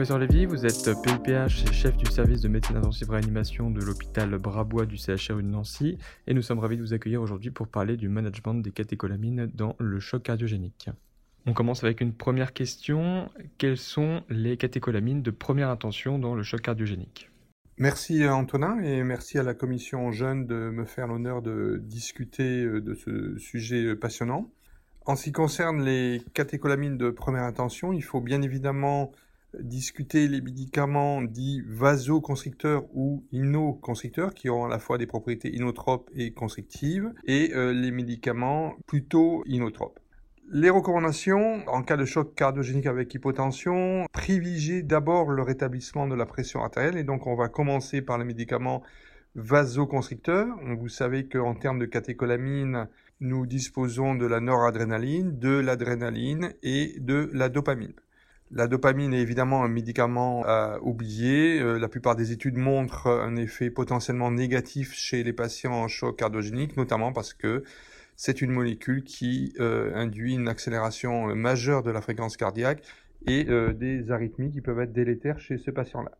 Professeur Lévy, vous êtes PIPH et chef du service de médecine intensive réanimation de l'hôpital Brabois du CHRU de Nancy et nous sommes ravis de vous accueillir aujourd'hui pour parler du management des catécholamines dans le choc cardiogénique. On commence avec une première question. Quelles sont les catécholamines de première intention dans le choc cardiogénique? Merci Antonin et merci à la commission jeune de me faire l'honneur de discuter euh, de ce sujet euh, passionnant. En ce qui concerne les catécholamines de première intention, il faut bien évidemment discuter les médicaments dits vasoconstricteurs ou inoconstricteurs qui ont à la fois des propriétés inotropes et constrictives et euh, les médicaments plutôt inotropes. Les recommandations, en cas de choc cardiogénique avec hypotension, privilégier d'abord le rétablissement de la pression artérielle. Et donc, on va commencer par les médicaments vasoconstricteurs. Vous savez qu'en termes de catécholamine, nous disposons de la noradrénaline, de l'adrénaline et de la dopamine. La dopamine est évidemment un médicament à oublier. Euh, la plupart des études montrent un effet potentiellement négatif chez les patients en choc cardiogénique, notamment parce que c'est une molécule qui euh, induit une accélération euh, majeure de la fréquence cardiaque et des arythmies qui peuvent être délétères chez ce patient-là.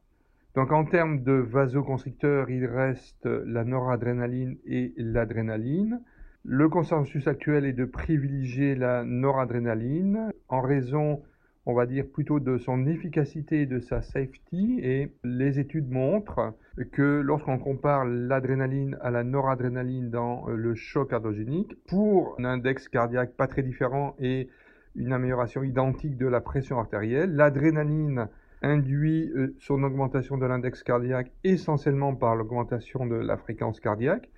Donc en termes de vasoconstricteurs, il reste la noradrénaline et l'adrénaline. Le consensus actuel est de privilégier la noradrénaline en raison on va dire plutôt de son efficacité et de sa safety. Et les études montrent que lorsqu'on compare l'adrénaline à la noradrénaline dans euh, le choc cardiogénique, pour un index cardiaque pas très différent et une amélioration identique de la pression artérielle, l'adrénaline induit euh, son augmentation de l'index cardiaque essentiellement par l'augmentation de la fréquence cardiaque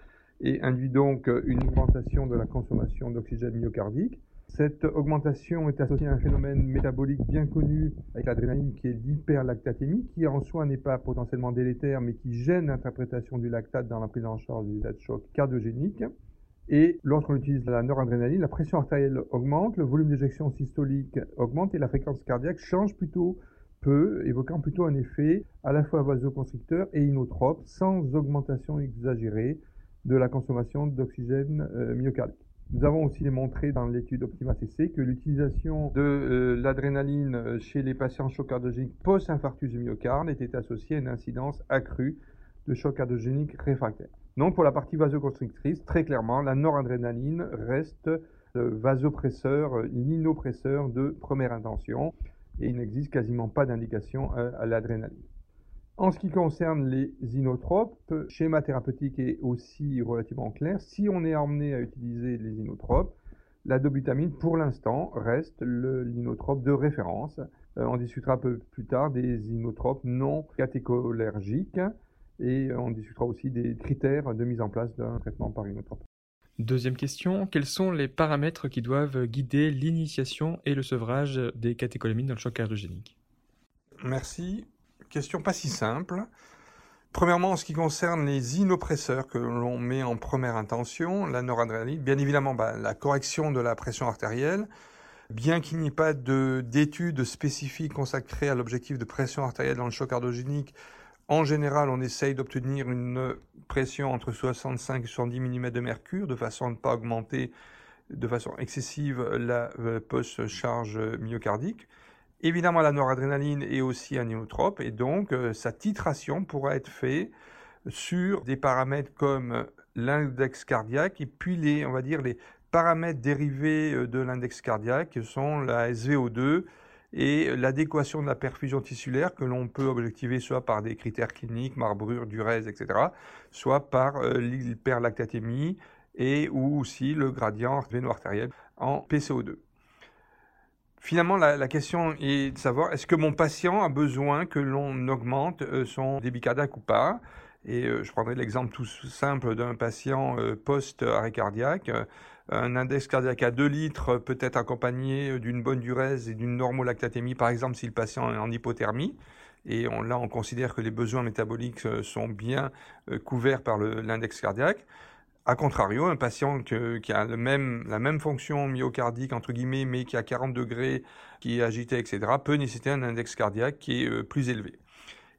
et induit donc euh, une augmentation de la consommation d'oxygène myocardique. Cette augmentation est associée à un phénomène métabolique bien connu avec l'adrénaline qui est l'hyperlactatémie, qui en soi n'est pas potentiellement délétère, mais qui gêne l'interprétation du lactate dans la prise en charge des états de choc cardiogéniques. Et lorsqu'on utilise la noradrénaline, la pression artérielle augmente, le volume d'éjection systolique augmente et la fréquence cardiaque change plutôt peu, évoquant plutôt un effet à la fois vasoconstricteur et inotrope, sans augmentation exagérée de la consommation d'oxygène euh, myocardique. Nous avons aussi démontré dans l'étude Optima CC que l'utilisation de euh, l'adrénaline euh, chez les patients choc cardiogénique post-infarctus du myocarde était associée à une incidence accrue de choc cardiogénique réfractaire. Donc pour la partie vasoconstrictrice, très clairement, la noradrénaline reste le vasopresseur, l'inopresseur de première intention et il n'existe quasiment pas d'indication à l'adrénaline. En ce qui concerne les inotropes, schéma thérapeutique est aussi relativement clair. Si on est emmené à utiliser les inotropes, la dobutamine, pour l'instant, reste l'inotrope de référence. Euh, on discutera un peu plus tard des inotropes non catécholergiques et on discutera aussi des critères de mise en place d'un traitement par inotrope. Deuxième question, quels sont les paramètres qui doivent guider l'initiation et le sevrage des catécholamines dans le choc cardiogénique? Merci question pas si simple. Premièrement, en ce qui concerne les inoppresseurs que l'on met en première intention, la noradrénaline, bien évidemment bah, la correction de la pression artérielle, bien qu'il n'y ait pas d'études spécifiques consacrées à l'objectif de pression artérielle dans le choc cardiogénique, en général, on essaye d'obtenir une pression entre 65 et 70 mm de mercure, de façon à ne pas augmenter de façon excessive la euh, post-charge myocardique. Évidemment, la noradrénaline est aussi un et donc euh, sa titration pourra être faite sur des paramètres comme l'index cardiaque et puis les, on va dire, les paramètres dérivés euh, de l'index cardiaque sont la SVO2 et l'adéquation de la perfusion tissulaire que l'on peut objectiver soit par des critères cliniques, marbrure, durèse, etc., soit par euh, l'hyperlactatémie et ou aussi le gradient véno-artériel en PCO2. Finalement, la, question est de savoir est-ce que mon patient a besoin que l'on augmente euh, son débit cardiaque ou pas? Et euh, je prendrai l'exemple tout simple d'un patient euh, post-arrêt cardiaque. un index cardiaque à 2 litres peut être accompagné d'une bonne durée et d'une normolactatémie, par exemple si le patient est en hypothermie. Et là, on considère que les besoins métaboliques sont bien couverts par l'index cardiaque. A contrario, un patient qui a la même fonction myocardique, entre guillemets, mais qui a 40 degrés, qui est agité, etc., peut nécessiter un index cardiaque qui est euh, plus élevé.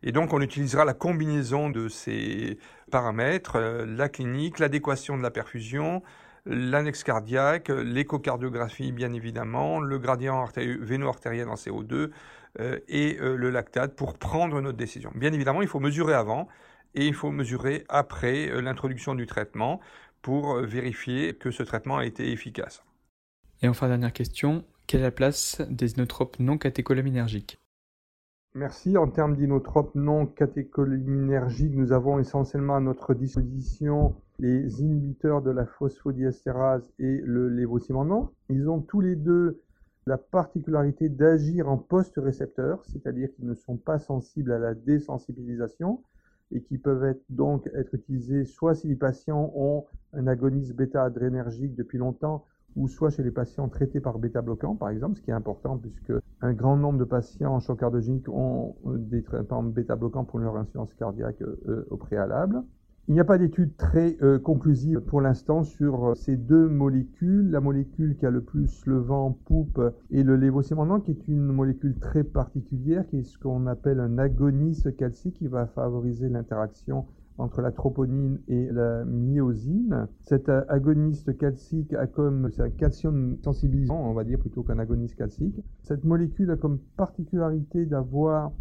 Et donc, on utilisera la combinaison de ces paramètres, euh, la clinique, l'adéquation de la perfusion, l'annexe cardiaque, l'échocardiographie bien évidemment, le gradient véno-artériel en CO2 euh, et le lactate pour prendre notre décision. Bien évidemment, il faut mesurer avant et il faut mesurer après euh, l'introduction du traitement pour vérifier que ce traitement a été efficace. Et enfin, dernière question, quelle est la place des inotropes non catécholaminergiques Merci. En termes d'inotropes non catécholaminergiques, nous avons essentiellement à notre disposition les inhibiteurs de la phosphodiestérase et le lévocimendant. Ils ont tous les deux la particularité d'agir en post-récepteur, c'est-à-dire qu'ils ne sont pas sensibles à la désensibilisation et qui peuvent donc être utilisés soit si les patients ont un agoniste bêta-adrénergique depuis longtemps, ou soit chez les patients traités par bêta-bloquants, par exemple, ce qui est important puisque un grand nombre de patients en choc cardiogénique ont des traitements bêta-bloquants pour leur insuffisance cardiaque euh, au préalable. Il n'y a pas d'études très euh, conclusives pour l'instant sur euh, ces deux molécules. La molécule qui a le plus le vent poupe est le lévocimendant, qui est une molécule très particulière, qui est ce qu'on appelle un agoniste calcique, qui va favoriser l'interaction entre la troponine et la myosine. Cet euh, agoniste calcique a comme c'est un calcium sensibilisant, on va dire plutôt qu'un agoniste calcique. Cette molécule a comme particularité d'avoir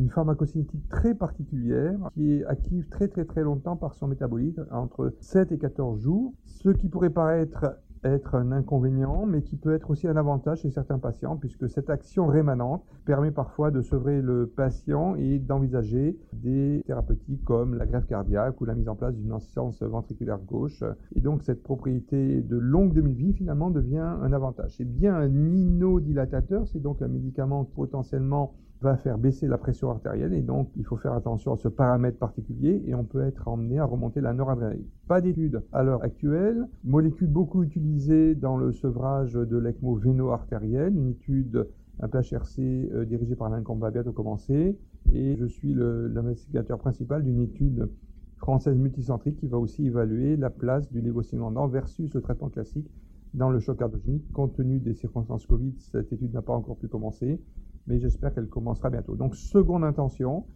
une pharmacocinétique très particulière qui est active très très très longtemps par son métabolite, entre 7 et 14 jours, ce qui pourrait paraître être un inconvénient, mais qui peut être aussi un avantage chez certains patients, puisque cette action rémanente permet parfois de sevrer le patient et d'envisager des thérapeutiques comme la greffe cardiaque ou la mise en place d'une assistance ventriculaire gauche. Et donc cette propriété de longue demi-vie finalement devient un avantage. C'est bien un inodilatateur, c'est donc un médicament potentiellement va faire baisser la pression artérielle et donc il faut faire attention à ce paramètre particulier et on peut être emmené à remonter la noradrénaline. Pas d'études à l'heure actuelle, molécule beaucoup utilisée dans le sevrage de l'ECMO véno-artériel, une étude un PHRC euh, dirigée par l'Incombe bientôt commencer et je suis l'investigateur principal d'une étude française multicentrique qui va aussi évaluer la place du lévocimendant versus le traitement classique dans le choc cardiogénique. Compte tenu des circonstances Covid, cette étude n'a pas encore pu commencer mais j'espère qu'elle commencera bientôt. Donc, seconde intention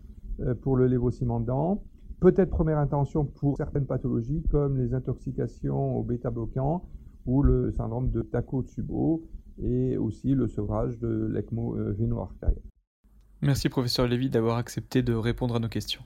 euh, pour le lévocimendant. Peut-être première intention pour certaines pathologies comme les intoxications au bêta-bloquant ou le syndrome de Takotsubo et aussi le sevrage de l'ECMO euh, véno-artériel. Merci professeur Lévy d'avoir accepté de répondre à nos questions.